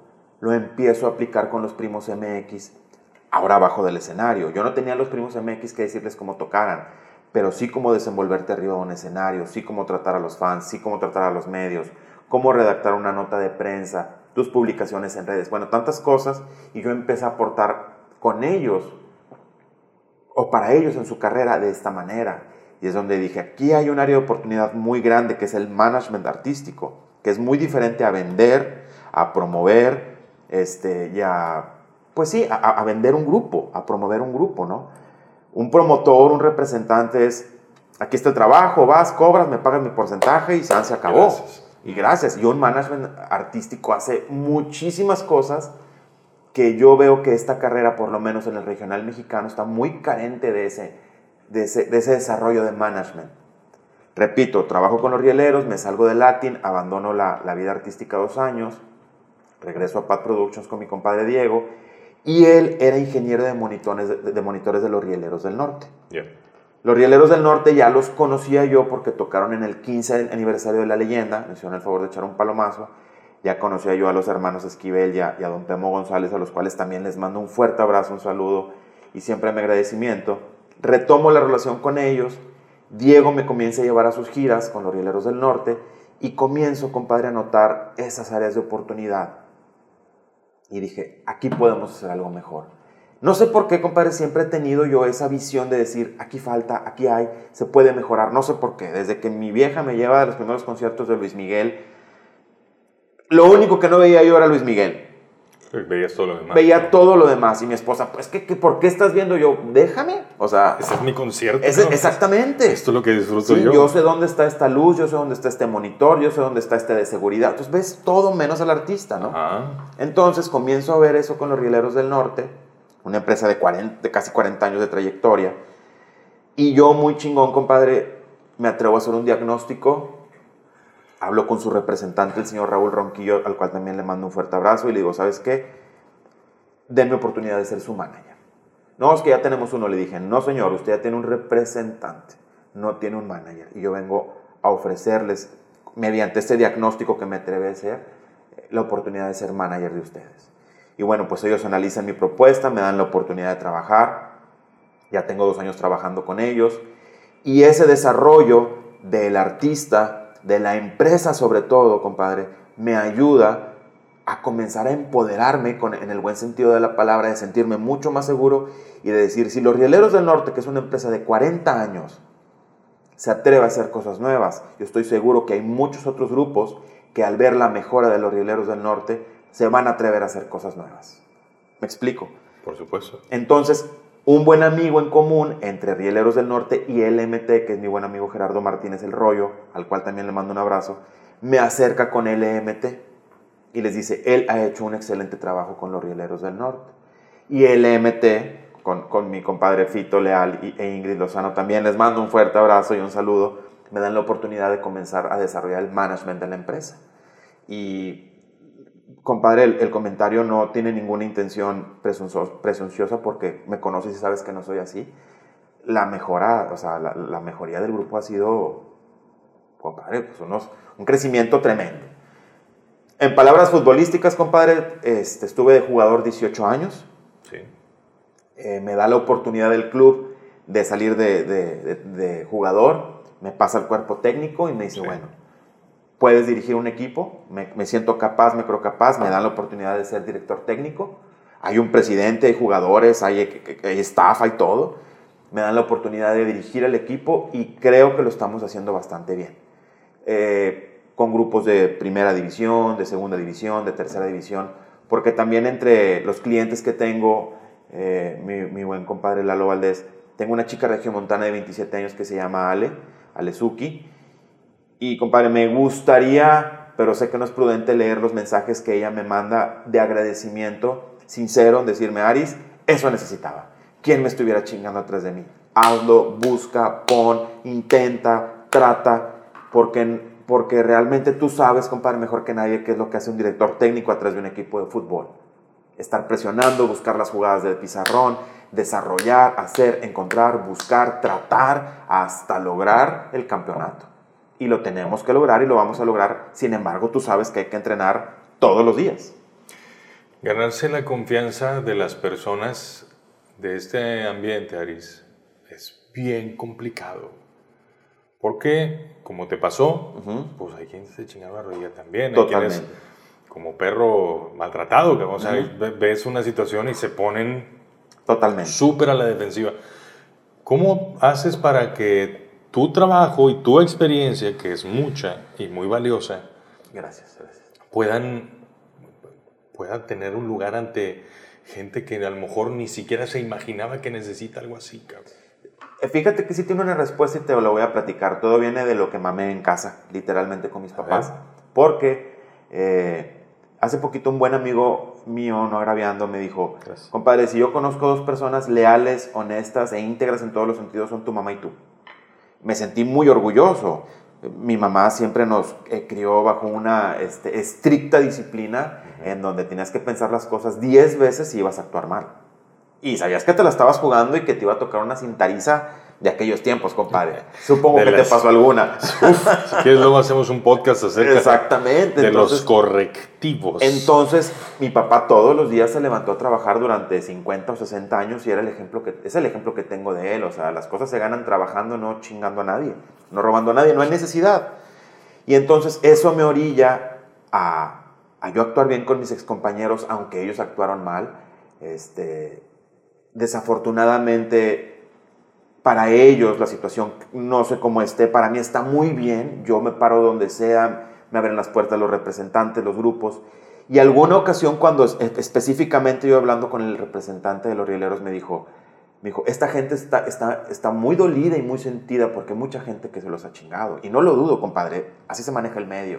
lo empiezo a aplicar con los primos MX, ahora abajo del escenario. Yo no tenía los primos MX que decirles cómo tocaran, pero sí cómo desenvolverte arriba de un escenario, sí cómo tratar a los fans, sí cómo tratar a los medios, cómo redactar una nota de prensa, tus publicaciones en redes, bueno, tantas cosas, y yo empecé a aportar con ellos o para ellos en su carrera de esta manera. Y es donde dije, aquí hay un área de oportunidad muy grande que es el management artístico, que es muy diferente a vender, a promover, este, y a, pues sí, a, vender un grupo, a promover un grupo, ¿no? Un promotor, un representante es, aquí está el trabajo, vas, cobras, me pagas mi porcentaje y se acabó. Y gracias. Y un management artístico hace muchísimas cosas que yo veo que esta carrera, por lo menos en el regional mexicano, está muy carente de ese, de ese, desarrollo de management. Repito, trabajo con los rieleros, me salgo de Latin, abandono la, la vida artística dos años, regreso a Pat Productions con mi compadre Diego, y él era ingeniero de monitores de, monitores de los rieleros del norte. Los Rieleros del Norte ya los conocía yo porque tocaron en el 15 aniversario de la leyenda, me hicieron el favor de echar un palomazo. Ya conocía yo a los hermanos Esquivel y a, y a don Pemo González, a los cuales también les mando un fuerte abrazo, un saludo y siempre mi agradecimiento. Retomo la relación con ellos. Diego me comienza a llevar a sus giras con los Rieleros del Norte y comienzo, compadre, a notar esas áreas de oportunidad. Y dije, aquí podemos hacer algo mejor. No sé por qué, compadre, siempre he tenido yo esa visión de decir, aquí falta, aquí hay, se puede mejorar. No sé por qué. Desde que mi vieja me lleva a los primeros conciertos de Luis Miguel, lo único que no veía yo era Luis Miguel. Veías todo lo demás. Veía todo lo demás. Y mi esposa, pues, ¿qué, qué, por qué estás viendo? Yo, déjame. O sea, Ese es mi concierto. exactamente. Esto es lo que disfruto Sí, yo. yo sé dónde está esta luz, yo sé dónde está este monitor, yo sé dónde está este de seguridad. Entonces ves todo menos al artista, ¿no? Ajá. Entonces comienzo a ver eso con los Rieleros del Norte, una empresa de, 40, de casi 40 años de trayectoria. Y yo, muy chingón, compadre, me atrevo a hacer un diagnóstico. Hablo con su representante, el señor Raúl Ronquillo, al cual también le mando un fuerte abrazo y le digo, ¿sabes qué? Denme oportunidad de ser su manager. No, es que ya tenemos uno. Le dije, no, señor, usted ya tiene un representante, no tiene un manager. Y yo vengo a ofrecerles, mediante este diagnóstico que me atreví a hacer, la oportunidad de ser manager de ustedes. Y bueno, pues ellos analizan mi propuesta, me dan la oportunidad de trabajar. Ya tengo dos años trabajando con ellos. Y ese desarrollo del artista, de la empresa sobre todo, compadre, me ayuda a comenzar a empoderarme con, en el buen sentido de la palabra, de sentirme mucho más seguro y de decir, si los Rieleros del Norte, que es una empresa de 40 años, se atreve a hacer cosas nuevas, yo estoy seguro que hay muchos otros grupos que al ver la mejora de los Rieleros del Norte, se van a atrever a hacer cosas nuevas. ¿Me explico? Por supuesto. Entonces, un buen amigo en común entre Rieleros del Norte y LMT, que es mi buen amigo Gerardo Martínez El Rollo, al cual también le mando un abrazo, me acerca con LMT y les dice, él ha hecho un excelente trabajo con los Rieleros del Norte. Y LMT, con, con mi compadre Fito Leal e Ingrid Lozano, también les mando un fuerte abrazo y un saludo, me dan la oportunidad de comenzar a desarrollar el management de la empresa. Y compadre, el, el, comentario no tiene ninguna intención presuncio- presunciosa porque me conoces y sabes que no soy así. La mejora, o sea, la, la mejoría del grupo ha sido, compadre, pues unos, un crecimiento tremendo. En palabras futbolísticas, compadre, este, estuve de jugador 18 años. Sí. Eh, me da la oportunidad del club de salir de, de- de- de jugador, me pasa al cuerpo técnico y me dice, Sí. bueno, puedes dirigir un equipo, me, siento capaz, me creo capaz, me dan la oportunidad de ser director técnico, hay un presidente, hay jugadores, hay, hay staff, hay todo, me dan la oportunidad de dirigir el equipo y creo que lo estamos haciendo bastante bien. Eh, con grupos de primera división, de segunda división, de tercera división, porque también entre los clientes que tengo, eh, mi, mi buen compadre Lalo Valdés, tengo una chica regiomontana de 27 años que se llama Ale, Alezuki, y compadre, me gustaría, pero sé que no es prudente leer los mensajes que ella me manda de agradecimiento sincero, en decirme, Aris, eso necesitaba. ¿Quién me estuviera chingando atrás de mí? Hazlo, busca, pon, intenta, trata, porque, porque realmente tú sabes, compadre, mejor que nadie qué es lo que hace un director técnico atrás de un equipo de fútbol. Estar presionando, buscar las jugadas del pizarrón, desarrollar, hacer, encontrar, buscar, tratar, hasta lograr el campeonato. Y lo tenemos que lograr y lo vamos a lograr. Sin embargo, tú sabes que hay que entrenar todos los días. Ganarse la confianza de las personas de este ambiente, Aris, es bien complicado. Porque, como te pasó, Ujú. pues hay quien se chinga la rodilla también. Hay quienes, Totalmente. como perro maltratado, que, o sea, Ujú. ve- ves una situación y se ponen Totalmente. súper a la defensiva. ¿Cómo haces para que tu trabajo y tu experiencia, que es mucha y muy valiosa, Gracias, gracias. puedan, puedan tener un lugar ante gente que a lo mejor ni siquiera se imaginaba que necesita algo así, cabrón? Eh, Fíjate que sí tiene una respuesta y te lo voy a platicar. Todo viene de lo que mamé en casa, literalmente con mis papás. Porque eh, hace poquito un buen amigo mío, no agraviando, me dijo, Gracias. compadre, si yo conozco dos personas leales, honestas e íntegras en todos los sentidos, son tu mamá y tú. Me sentí muy orgulloso. Mi mamá siempre nos eh, crió bajo una este, estricta disciplina en donde tenías que pensar las cosas 10 veces si ibas a actuar mal. Y sabías que te la estabas jugando y que te iba a tocar una cintariza de aquellos tiempos, compadre. *laughs* Supongo De que las- te pasó alguna. *laughs* Uf, si quieres luego hacemos un podcast acerca Exactamente. de entonces, los correctivos. Entonces, mi papá todos los días se levantó a trabajar durante 50 o 60 años y era el ejemplo que, es el ejemplo que tengo de él. O sea, las cosas se ganan trabajando, no chingando a nadie, no robando a nadie, no hay necesidad. Y entonces eso me orilla a, a yo actuar bien con mis excompañeros, aunque ellos actuaron mal. Este, desafortunadamente, para ellos la situación, no sé cómo esté, para mí está muy bien. Yo me paro donde sea, me abren las puertas los representantes, los grupos. Y alguna ocasión cuando es- específicamente yo hablando con el representante de los rieleros me dijo, me dijo, esta gente está, está, está muy dolida y muy sentida porque hay mucha gente que se los ha chingado. Y no lo dudo, compadre, así se maneja el medio.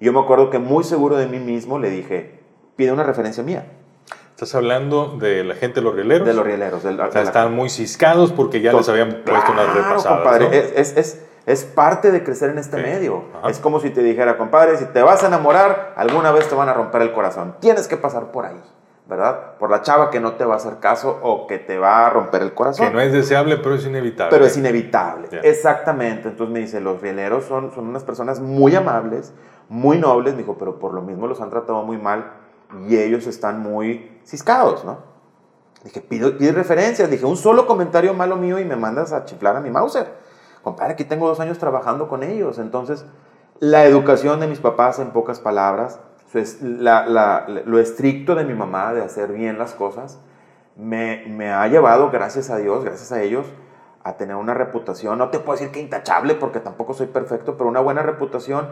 Y yo me acuerdo que muy seguro de mí mismo le dije, pide una referencia mía, Estás hablando de la gente de los rieleros. de los rieleros. del- O sea, de la- estaban muy ciscados porque ya les habían puesto unas Claro, repasadas. compadre, ¿no? es, es, es, es parte de crecer en este Sí. medio. Ajá. Es como si te dijera, compadre, si te vas a enamorar, alguna vez te van a romper el corazón. Tienes que pasar por ahí, ¿verdad? Por la chava que no te va a hacer caso o que te va a romper el corazón. Que no es deseable, pero es inevitable. Pero es inevitable. Exactamente. Entonces me dice, los rieleros son, son unas personas muy amables, muy nobles. Me dijo, pero por lo mismo los han tratado muy mal y ellos están muy ciscados, ¿no? Dije, pido, pide referencias. Dije, un solo comentario malo mío y me mandas a chiflar a mi Mauser. Compadre, aquí tengo dos años trabajando con ellos. Entonces, la educación de mis papás, en pocas palabras, la- la- lo estricto de mi mamá de hacer bien las cosas, me, me ha llevado, gracias a Dios, gracias a ellos, a tener una reputación, no te puedo decir que intachable porque tampoco soy perfecto, pero una buena reputación.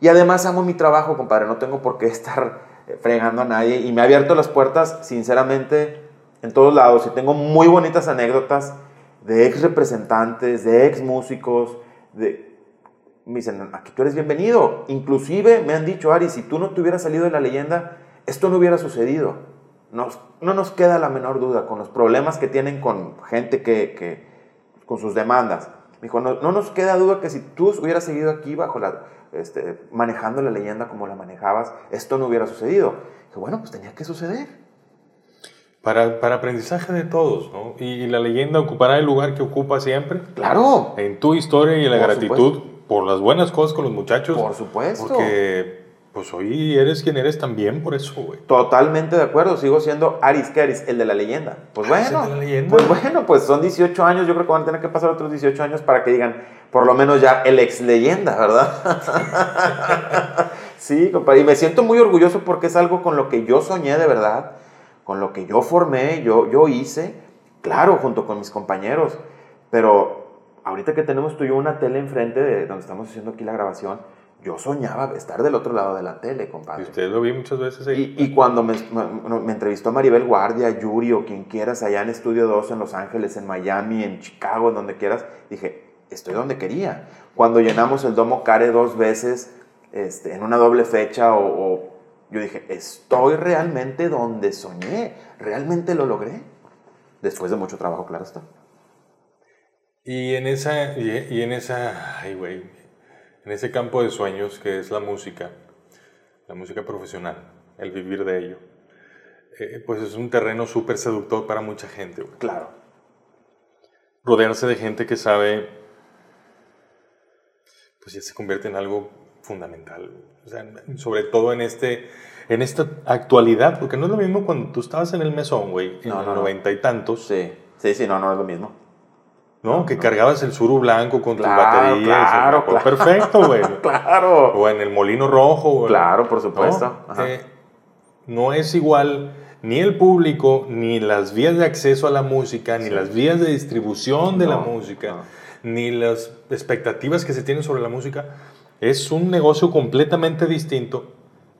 Y además amo mi trabajo, compadre, no tengo por qué estar fregando a nadie y me ha abierto las puertas, sinceramente, en todos lados. Y tengo muy bonitas anécdotas de ex representantes, de ex músicos, de... Me dicen, aquí tú eres bienvenido. Inclusive me han dicho, Ari, si tú no te hubieras salido de la leyenda, esto no hubiera sucedido. Nos- no nos queda la menor duda con los problemas que tienen con gente que, que con sus demandas. Me dijo, no, no nos queda duda que si tú hubieras seguido aquí bajo la, este, manejando la leyenda como la manejabas, esto no hubiera sucedido. Dije, bueno, pues tenía que suceder. Para, para aprendizaje de todos, ¿no? Y, y la leyenda ocupará el lugar que ocupa siempre Claro, en tu historia y en la Por gratitud por las buenas cosas con los muchachos. por supuesto. Porque, pues hoy eres quien eres también por eso, güey. Totalmente de acuerdo, sigo siendo Aris Keris, el de la leyenda. Pues Ah, es el bueno, de la leyenda. pues bueno, pues son 18 años, yo creo que van a tener que pasar otros 18 años para que digan, por lo menos ya el ex leyenda, ¿verdad? *laughs* sí, compadre, y me siento muy orgulloso porque es algo con lo que yo soñé de verdad, con lo que yo formé, yo, yo hice, claro, junto con mis compañeros, pero ahorita que tenemos tú y yo una tele enfrente de donde estamos haciendo aquí la grabación, yo soñaba estar del otro lado de la tele, Y compadre. usted lo vi muchas veces ahí. Y, y cuando me, me- me entrevistó Maribel Guardia, Yuri o quien quieras, allá en Estudio 2, en Los Ángeles, en Miami, en Chicago, en donde quieras, dije, estoy donde quería. Cuando llenamos el Domo Care dos veces, este, en una doble fecha, o, o- yo dije, estoy realmente donde soñé, realmente lo logré. Después de mucho trabajo, claro está. Y en esa, y, y en esa, ay güey, en ese campo de sueños que es la música, la música profesional, el vivir de ello, eh, pues es un terreno súper seductor para mucha gente. Claro. Rodearse de gente que sabe, pues ya se convierte en algo fundamental, güey. o sea, sobre todo en este, en esta actualidad, porque no es lo mismo cuando tú estabas en el mesón, güey, en No, los no, no. noventa y tantos, Sí, sí, sí, no, no es lo mismo. ¿No? Que cargabas el suru blanco con Claro, tu batería. y claro, claro. Perfecto, güey. *laughs* Claro. O en el molino rojo. güey. Claro, por ¿no? supuesto. Ajá. Eh, no es igual ni el público, ni las vías de acceso a la música, ni Sí. las vías de distribución de la No, música, no. ni las expectativas que se tienen sobre la música. Es un negocio completamente distinto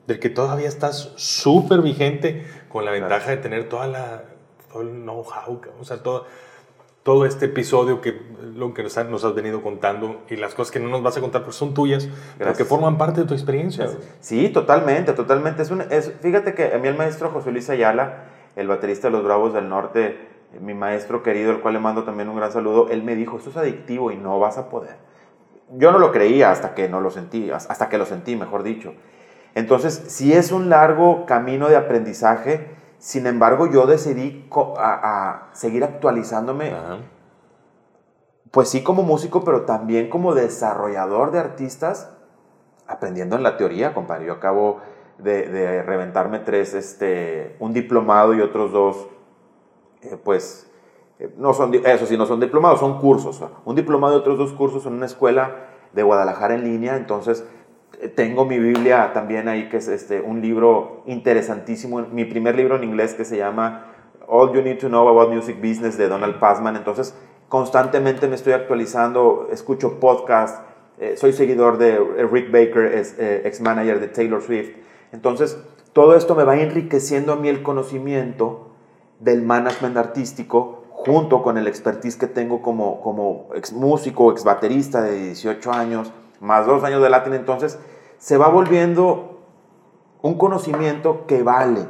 del que todavía estás súper vigente con la ventaja de tener toda la, todo el know-how, o sea, todo, todo este episodio que lo que nos, ha- nos has venido contando y las cosas que no nos vas a contar pues son tuyas, pero que Gracias. forman parte de tu experiencia. Sí, totalmente, totalmente. Es un, es, fíjate que a mí el maestro José Luis Ayala, el baterista de los Bravos del Norte, mi maestro querido, al cual le mando también un gran saludo, él me dijo, esto es adictivo y no vas a poder. Yo no lo creía hasta que no lo sentí, hasta que lo sentí, mejor dicho. Entonces, sí es un largo camino de aprendizaje, sin embargo, yo decidí a, a seguir actualizándome Ajá. pues sí como músico, pero también como desarrollador de artistas, aprendiendo en la teoría, compadre. Yo acabo de, de reventarme tres, este, un diplomado y otros dos, eh, pues, eh, no son, eso sí, no son diplomados, son cursos. Un diplomado y otros dos cursos en una escuela de Guadalajara en línea, entonces tengo mi Biblia también ahí, que es este, un libro interesantísimo, mi primer libro en inglés que se llama All You Need to Know About Music Business de Donald Passman, entonces constantemente me estoy actualizando, escucho podcasts, eh, soy seguidor de Rick Baker, es ex manager de Taylor Swift, entonces todo esto me va enriqueciendo a mí el conocimiento del management artístico junto con el expertise que tengo como, como ex músico, ex baterista de 18 años, más dos años de latín, entonces se va volviendo un conocimiento que vale.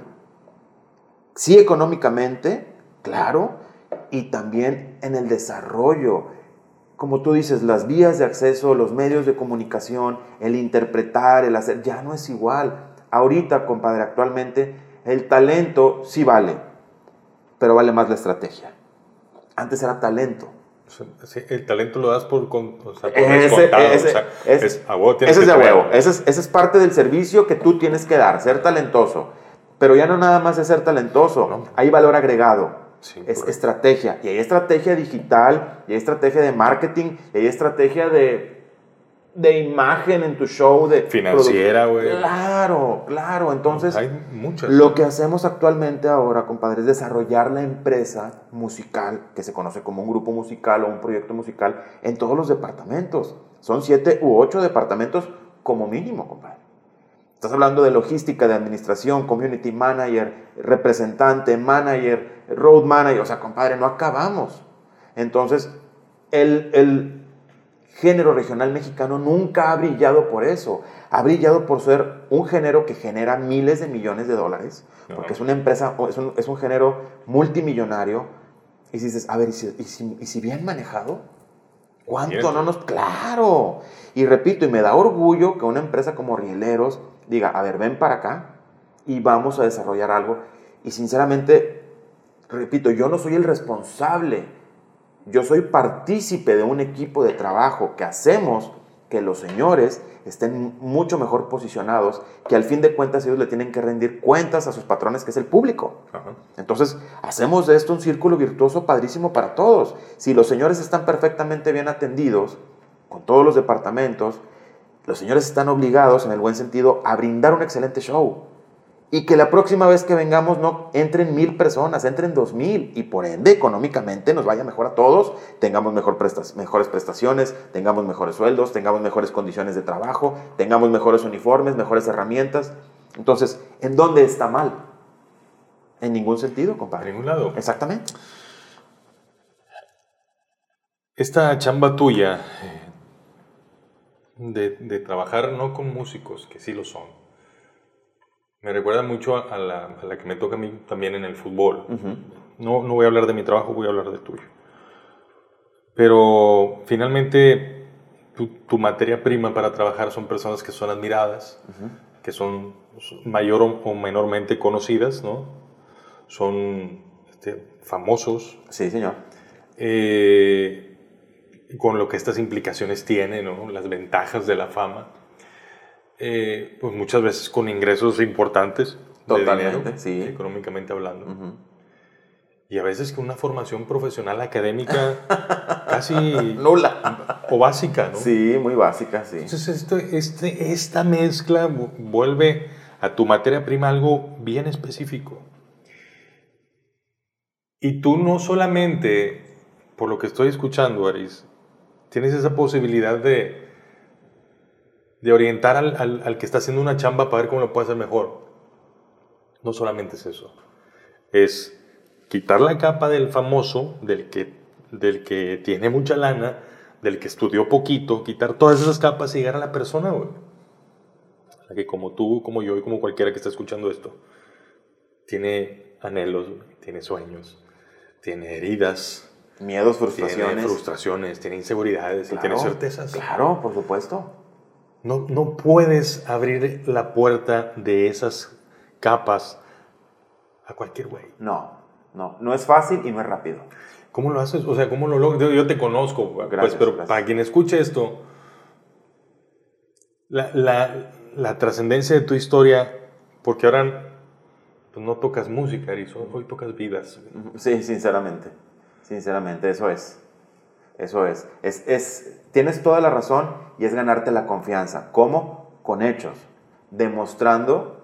Sí económicamente, claro, y también en el desarrollo. Como tú dices, las vías de acceso, los medios de comunicación, el interpretar, el hacer, ya no es igual. Ahorita, compadre, actualmente, el talento sí vale, pero vale más la estrategia. Antes era talento. El talento lo das por, con, o sea, por ese, ese, es, ese es de huevo. Ese es, ese es, parte del servicio que tú tienes que dar, ser talentoso. Pero ya no nada más es ser talentoso, no. hay valor agregado. Sí, es correcto. estrategia. Y hay estrategia digital, y hay estrategia de marketing, y hay estrategia de de imagen en tu show, de financiera, güey. Claro, claro. Entonces, hay muchas. Lo que hacemos actualmente ahora, compadre, es desarrollar la empresa musical, que se conoce como un grupo musical o un proyecto musical, en todos los departamentos. Son siete u ocho departamentos como mínimo, compadre. Estás hablando de logística, de administración, community manager, representante, manager, road manager. O sea, compadre, no acabamos. Entonces, el, el género regional mexicano nunca ha brillado por eso. Ha brillado por ser un género que genera miles de millones de dólares, porque es una empresa, es un, es un género multimillonario. Y dices, a ver, ¿y si, y si, y si bien manejado? ¿Cuánto no nos...? Claro. Y repito, y me da orgullo que una empresa como Rieleros diga, a ver, ven para acá y vamos a desarrollar algo. Y sinceramente, repito, yo no soy el responsable yo soy partícipe de un equipo de trabajo que hacemos que los señores estén mucho mejor posicionados, que al fin de cuentas ellos le tienen que rendir cuentas a sus patrones, que es el público. Ajá. Entonces, hacemos de esto un círculo virtuoso padrísimo para todos. Si los señores están perfectamente bien atendidos, con todos los departamentos, los señores están obligados, en el buen sentido, a brindar un excelente show y que la próxima vez que vengamos no entren mil personas, entren dos mil y por ende económicamente nos vaya mejor a todos, tengamos mejor prestas, mejores prestaciones, tengamos mejores sueldos, tengamos mejores condiciones de trabajo, tengamos mejores uniformes, mejores herramientas. Entonces, ¿en dónde está mal? En ningún sentido, compadre. En ningún lado. Exactamente. Esta chamba tuya eh, de, de trabajar no con músicos, que sí lo son, me recuerda mucho a la, a la, que me toca a mí también en el fútbol. Uh -huh. no, no voy a hablar de mi trabajo, voy a hablar de tuyo. Pero finalmente tu, tu materia prima para trabajar son personas que son admiradas, uh -huh. que son mayor o menormente conocidas, ¿no? Son este, famosos. Sí, señor. Eh, con lo que estas implicaciones tienen, ¿no? Las ventajas de la fama eh, pues muchas veces con ingresos importantes. Totalmente, dinero, sí. Económicamente hablando. Uh -huh. Y a veces con una formación profesional académica *laughs* casi nula o básica, ¿no? Sí, muy básica, sí. Entonces esto, este, esta mezcla vuelve a tu materia prima algo bien específico. Y tú no solamente, por lo que estoy escuchando, Aris, tienes esa posibilidad de, de orientar al, al, al, que está haciendo una chamba para ver cómo lo puede hacer mejor. No solamente es eso. Es quitar la capa del famoso, del que, del que tiene mucha lana, del que estudió poquito, quitar todas esas capas y llegar a la persona, güey. La que como tú, como yo y como cualquiera que está escuchando esto, tiene anhelos, tiene sueños, tiene heridas. Miedos, frustraciones. Tiene frustraciones, tiene inseguridades claro, y tiene certezas. Claro, por supuesto. No, no puedes abrir la puerta de esas capas a cualquier güey. No, no, no es fácil y no es rápido. ¿Cómo lo haces? O sea, ¿cómo lo logras? Yo, yo te conozco, pues, Gracias, pero gracias. para quien escuche esto, la, la- la trascendencia de tu historia, porque ahora pues, no tocas música, Eris, hoy hoy tocas vidas. Sí, sinceramente. Sinceramente, eso es. Eso es. es, es tienes toda la razón y es ganarte la confianza. ¿Cómo? Con hechos. Demostrando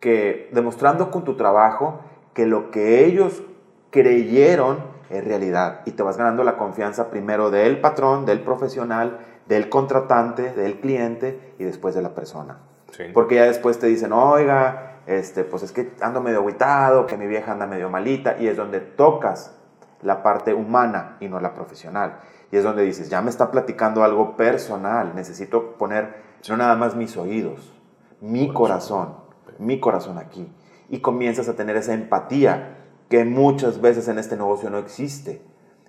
que, demostrando con tu trabajo que lo que ellos creyeron es realidad. Y te vas ganando la confianza primero del patrón, del profesional, del contratante, del cliente y después de la persona. Sí. Porque ya después te dicen, oiga, este, pues es que ando medio agüitado, que mi vieja anda medio malita, y es donde tocas la parte humana y no la profesional. Y es donde dices, ya me está platicando algo personal, necesito poner no nada más mis oídos, mi corazón, mi corazón aquí. Y comienzas a tener esa empatía que muchas veces en este negocio no existe,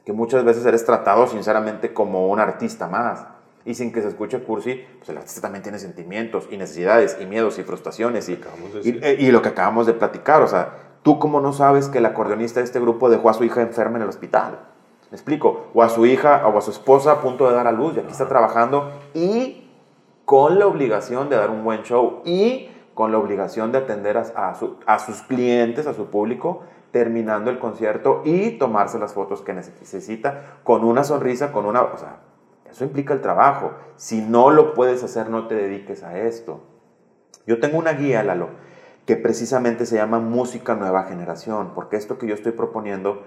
que muchas veces eres tratado sinceramente como un artista más. Y sin que se escuche cursi, pues el artista también tiene sentimientos y necesidades y miedos y frustraciones y, y, eh, y lo que acabamos de platicar. O sea, tú cómo no sabes que el acordeonista de este grupo dejó a su hija enferma en el hospital. ¿Me explico? O a su hija o a su esposa a punto de dar a luz y aquí está trabajando y con la obligación de dar un buen show y con la obligación de atender a, a su- a sus clientes, a su público, terminando el concierto y tomarse las fotos que necesita con una sonrisa, con una... O sea, eso implica el trabajo. Si no lo puedes hacer, no te dediques a esto. Yo tengo una guía, Lalo, que precisamente se llama Música Nueva Generación, porque esto que yo estoy proponiendo,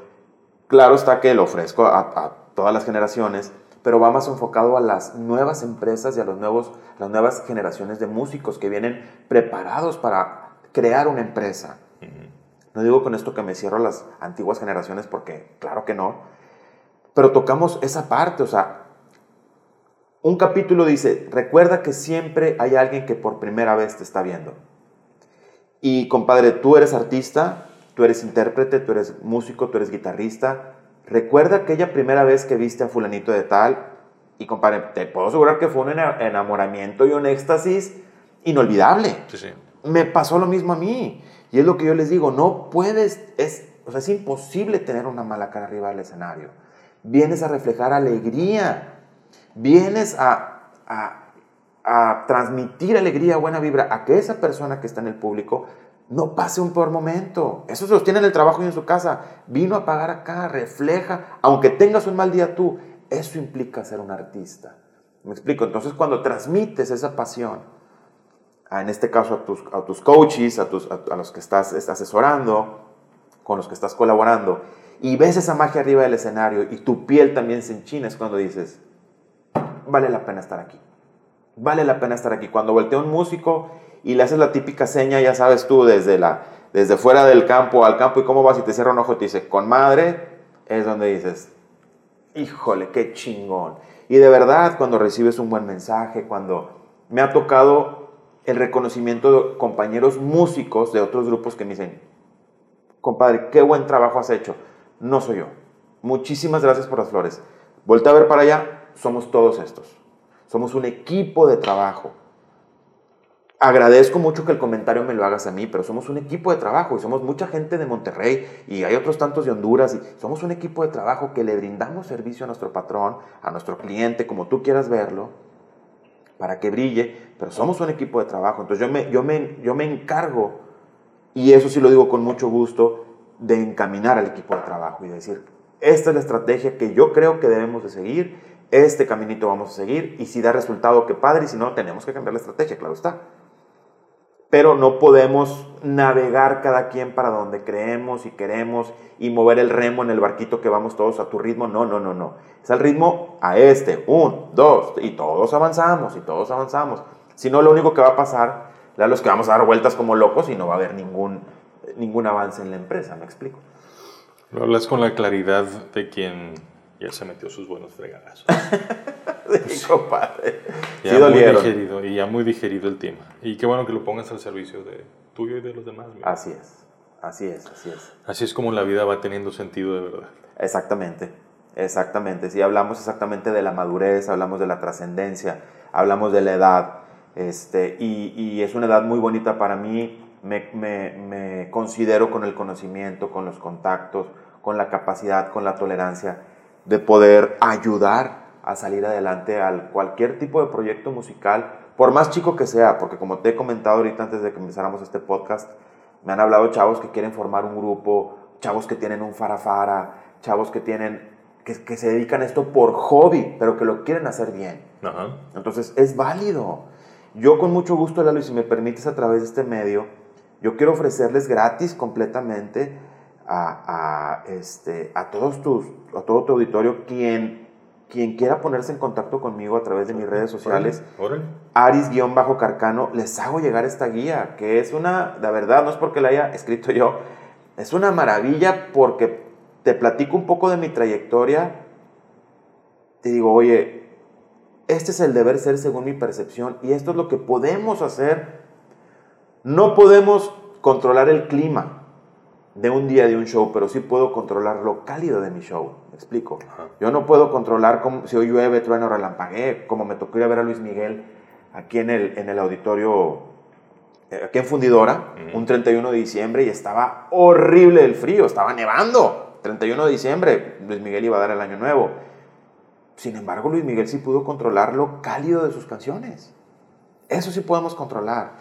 claro está que lo ofrezco a, a todas las generaciones, pero va más enfocado a las nuevas empresas y a los nuevos, las nuevas generaciones de músicos que vienen preparados para crear una empresa. No digo con esto que me cierro a las antiguas generaciones, porque claro que no, pero tocamos esa parte, o sea, un capítulo dice, recuerda que siempre hay alguien que por primera vez te está viendo. Y compadre, tú eres artista, tú eres intérprete, tú eres músico, tú eres guitarrista. Recuerda aquella primera vez que viste a fulanito de tal. Y compadre, te puedo asegurar que fue un ena- enamoramiento y un éxtasis inolvidable. Sí, sí. Me pasó lo mismo a mí. Y es lo que yo les digo, no puedes, es, o sea, es imposible tener una mala cara arriba del escenario. Vienes a reflejar alegría, vienes a, a, a transmitir alegría, buena vibra, a que esa persona que está en el público no pase un peor momento. Eso se los tiene en el trabajo y en su casa. Vino a pagar acá, refleja, aunque tengas un mal día tú, eso implica ser un artista. ¿Me explico? Entonces cuando transmites esa pasión, en este caso a tus, a tus coaches, a, tus, a, a los que estás asesorando, con los que estás colaborando, y ves esa magia arriba del escenario y tu piel también se enchina, es cuando dices, vale la pena estar aquí. Vale la pena estar aquí. Cuando voltea un músico y le haces la típica seña, ya sabes tú, desde, la, desde fuera del campo al campo y cómo vas y te cierra un ojo y te dice, con madre, es donde dices, híjole, qué chingón. Y de verdad, cuando recibes un buen mensaje, cuando me ha tocado el reconocimiento de compañeros músicos de otros grupos que me dicen, compadre, qué buen trabajo has hecho. No soy yo. Muchísimas gracias por las flores. Voltea a ver para allá, somos todos estos. Somos un equipo de trabajo. Agradezco mucho que el comentario me lo hagas a mí, pero somos un equipo de trabajo y somos mucha gente de Monterrey y hay otros tantos de Honduras y somos un equipo de trabajo que le brindamos servicio a nuestro patrón, a nuestro cliente, como tú quieras verlo, para que brille, pero somos un equipo de trabajo. Entonces yo me, yo me, yo me encargo, y eso sí lo digo con mucho gusto, de encaminar al equipo de trabajo y decir, esta es la estrategia que yo creo que debemos de seguir, este caminito vamos a seguir, y si da resultado, qué padre, y si no, tenemos que cambiar la estrategia, claro está. Pero no podemos navegar cada quien para donde creemos y queremos y mover el remo en el barquito que vamos todos a tu ritmo. No, no, no, no. Es al ritmo a este. Un, dos, y todos avanzamos y todos avanzamos. Si no, lo único que va a pasar, Lalo, es que vamos a dar vueltas como locos y no va a haber ningún, ningún avance en la empresa. ¿Me explico? Lo hablas con la claridad de quien ya se metió sus buenos fregadazos. *laughs* Sí, compadre. Ya Sí muy dolieron. digerido y ya muy digerido el tema. Y qué bueno que lo pongas al servicio de tuyo y de los demás. mira. Así es. Así es, así es. Así es como la vida va teniendo sentido de verdad. Exactamente, exactamente. Sí, hablamos exactamente de la madurez, hablamos de la trascendencia, hablamos de la edad. Este, y, y es una edad muy bonita para mí. Me, me- me considero con el conocimiento, con los contactos, con la capacidad, con la tolerancia de poder ayudar a salir adelante a cualquier tipo de proyecto musical, por más chico que sea, porque como te he comentado ahorita antes de que empezáramos este podcast, me han hablado chavos que quieren formar un grupo, chavos que tienen un farafara, chavos que tienen que, que se dedican a esto por hobby, pero que lo quieren hacer bien. Entonces es válido. Yo con mucho gusto, Lalo, y si me permites a través de este medio, yo quiero ofrecerles gratis completamente a, este, a, todos tus, a todo tu auditorio quien, quien quiera ponerse en contacto conmigo a través de mis redes sociales, Aris-Carcano, les hago llegar esta guía, que es una, la verdad, no es porque la haya escrito yo, es una maravilla porque te platico un poco de mi trayectoria, te digo, oye, este es el deber ser según mi percepción y esto es lo que podemos hacer. No podemos controlar el clima de un día de un show, pero sí puedo controlar lo cálido de mi show. ¿Me explico? Yo no puedo controlar cómo, si hoy llueve, trueno, relampaguee, como me tocó ir a ver a Luis Miguel aquí en el, en el auditorio, eh, aquí en Fundidora, un 31 de diciembre y estaba horrible el frío, estaba nevando. 31 de diciembre, Luis Miguel iba a dar el año nuevo. Sin embargo, Luis Miguel sí pudo controlar lo cálido de sus canciones. Eso sí podemos controlar.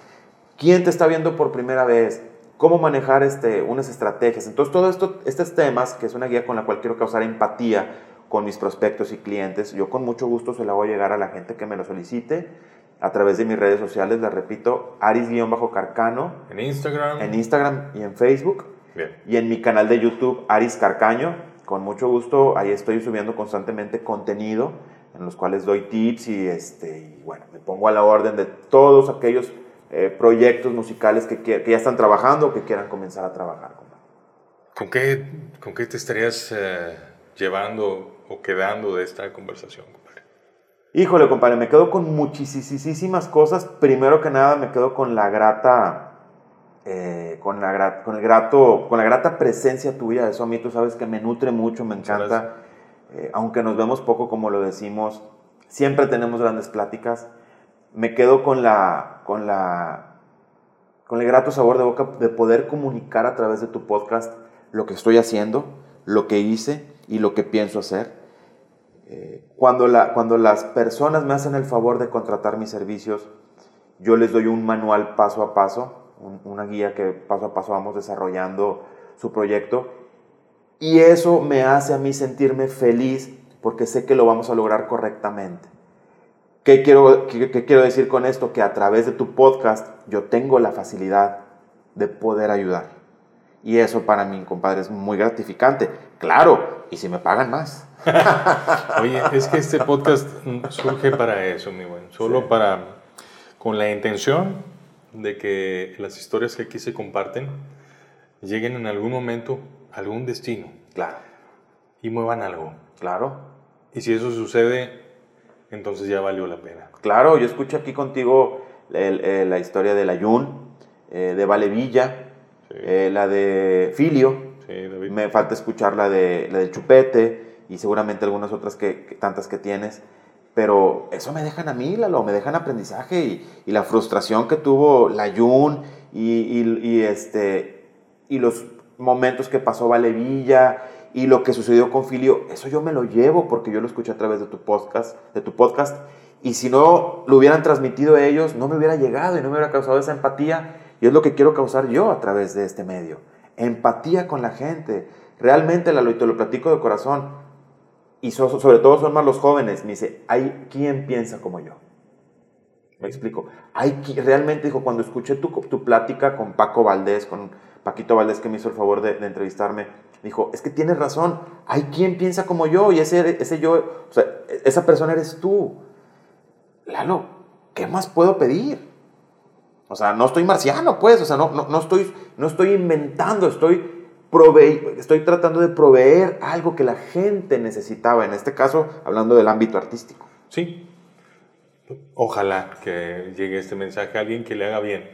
¿Quién te está viendo por primera vez? ¿Cómo manejar este, unas estrategias? Entonces, todos esto, estos temas, que es una guía con la cual quiero causar empatía con mis prospectos y clientes, yo con mucho gusto se la voy a llegar a la gente que me lo solicite a través de mis redes sociales, les repito, Aris-Carcano. En Instagram. En Instagram y en Facebook. Y en mi canal de YouTube, Aris Carcaño con mucho gusto, ahí estoy subiendo constantemente contenido en los cuales doy tips y, este, y bueno, me pongo a la orden de todos aquellos eh, proyectos musicales que, que, ya están trabajando o que quieran comenzar a trabajar. ¿Con qué, con qué te estarías eh, llevando o quedando de esta conversación, compadre? Híjole, compadre, me quedo con muchísimas cosas. Primero que nada, me quedo con la grata eh, con, la, con, el grato, con la grata presencia tuya. Eso a mí tú sabes que me nutre mucho, me encanta. Eh, aunque nos vemos poco como lo decimos, siempre tenemos grandes pláticas. Me quedo con la, con la, con el grato sabor de boca de poder comunicar a través de tu podcast lo que estoy haciendo, lo que hice y lo que pienso hacer. Eh, cuando, la, cuando las personas me hacen el favor de contratar mis servicios, yo les doy un manual paso a paso una guía que paso a paso vamos desarrollando su proyecto. Y eso me hace a mí sentirme feliz porque sé que lo vamos a lograr correctamente. ¿Qué quiero, qué, quiero decir con esto? Que a través de tu podcast yo tengo la facilidad de poder ayudar. Y eso para mí, compadre, es muy gratificante. Claro, y si me pagan más. *laughs* Oye, es que este podcast surge para eso, mi buen. Solo para, con la intención de que las historias que aquí se comparten lleguen en algún momento a algún destino. Claro. Y muevan algo. Claro. Y si eso sucede, entonces ya valió la pena. Claro, yo escucho aquí contigo la historia de la Yun, eh, de Vale Villa, eh, la de Filio. Me falta escuchar la de la del Chupete y seguramente algunas otras que tantas que tienes pero eso me dejan a mí, Lalo, me dejan aprendizaje y, y la frustración que tuvo la Jun y, y, este, y los momentos que pasó Valevilla y lo que sucedió con Filio, eso yo me lo llevo porque yo lo escuché a través de tu podcast, de tu podcast y si no lo hubieran transmitido ellos, no me hubiera llegado y no me hubiera causado esa empatía y es lo que quiero causar yo a través de este medio. Empatía con la gente. Realmente, y te lo platico de corazón, y sobre todo son más los jóvenes, me dice, hay quien piensa como yo. Me explico. Hay realmente, dijo, cuando escuché tu, tu plática con Paco Valdés, con Paquito Valdés que me hizo el favor de, entrevistarme, dijo, es que tienes razón, hay quien piensa como yo y ese, ese yo, o sea, esa persona eres tú. Lalo, ¿qué más puedo pedir? O sea, no estoy marciano, pues, o sea, no, no, no, estoy, no estoy inventando, estoy estoy tratando de proveer algo que la gente necesitaba, en este caso hablando del ámbito artístico. Sí. Ojalá que llegue este mensaje a alguien que le haga bien.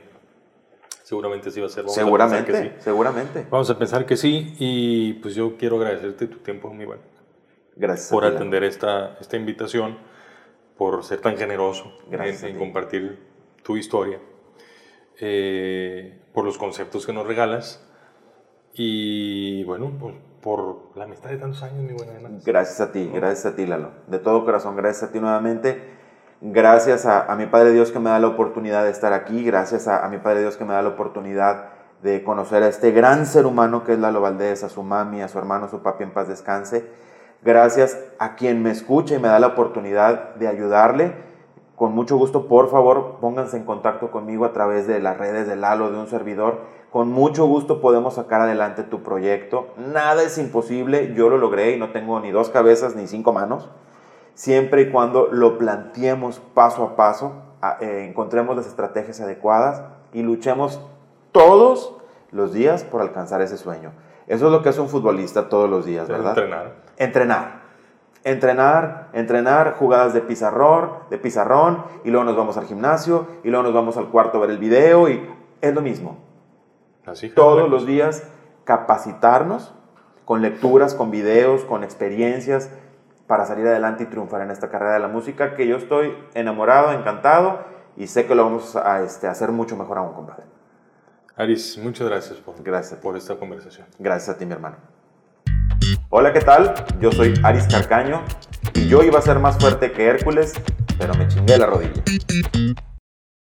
Seguramente sí va a ser. seguramente, seguramente. Vamos a pensar que sí y pues yo quiero agradecerte tu tiempo, mi buen. Gracias. Por atender esta, esta invitación, por ser tan generoso en, compartir tu historia, eh, por los conceptos que nos regalas y bueno, pues por la amistad de tantos años, mi buena Gracias a ti, gracias a ti, Lalo. De todo corazón, gracias a ti nuevamente. Gracias a, mi Padre Dios que me da la oportunidad de estar aquí. Gracias a, mi Padre Dios que me da la oportunidad de conocer a este gran ser humano que es Lalo Valdés, a su mami, a su hermano, a su papi en paz descanse. Gracias a quien me escucha y me da la oportunidad de ayudarle. Con mucho gusto, por favor, pónganse en contacto conmigo a través de las redes de Lalo, de un servidor con mucho gusto podemos sacar adelante tu proyecto. Nada es imposible, yo lo logré y no tengo ni dos cabezas ni cinco manos. Siempre y cuando lo planteemos paso a paso, eh, encontremos las estrategias adecuadas y luchemos todos los días por alcanzar ese sueño. Eso es lo que es un futbolista todos los días, ¿verdad? Entrenar. Entrenar. Entrenar, entrenar, jugadas de pizarrón, de pizarrón, y luego nos vamos al gimnasio, y luego nos vamos al cuarto a ver el video, y es lo mismo todos los días capacitarnos con lecturas, con videos, con experiencias para salir adelante y triunfar en esta carrera de la música que yo estoy enamorado, encantado y sé que lo vamos a este, hacer mucho mejor aún, compadre. Aris, muchas gracias por, gracias por esta conversación. Gracias a ti, mi hermano. Hola, ¿qué tal? Yo soy Aris Carcaño y yo iba a ser más fuerte que Hércules, pero me chingué la rodilla.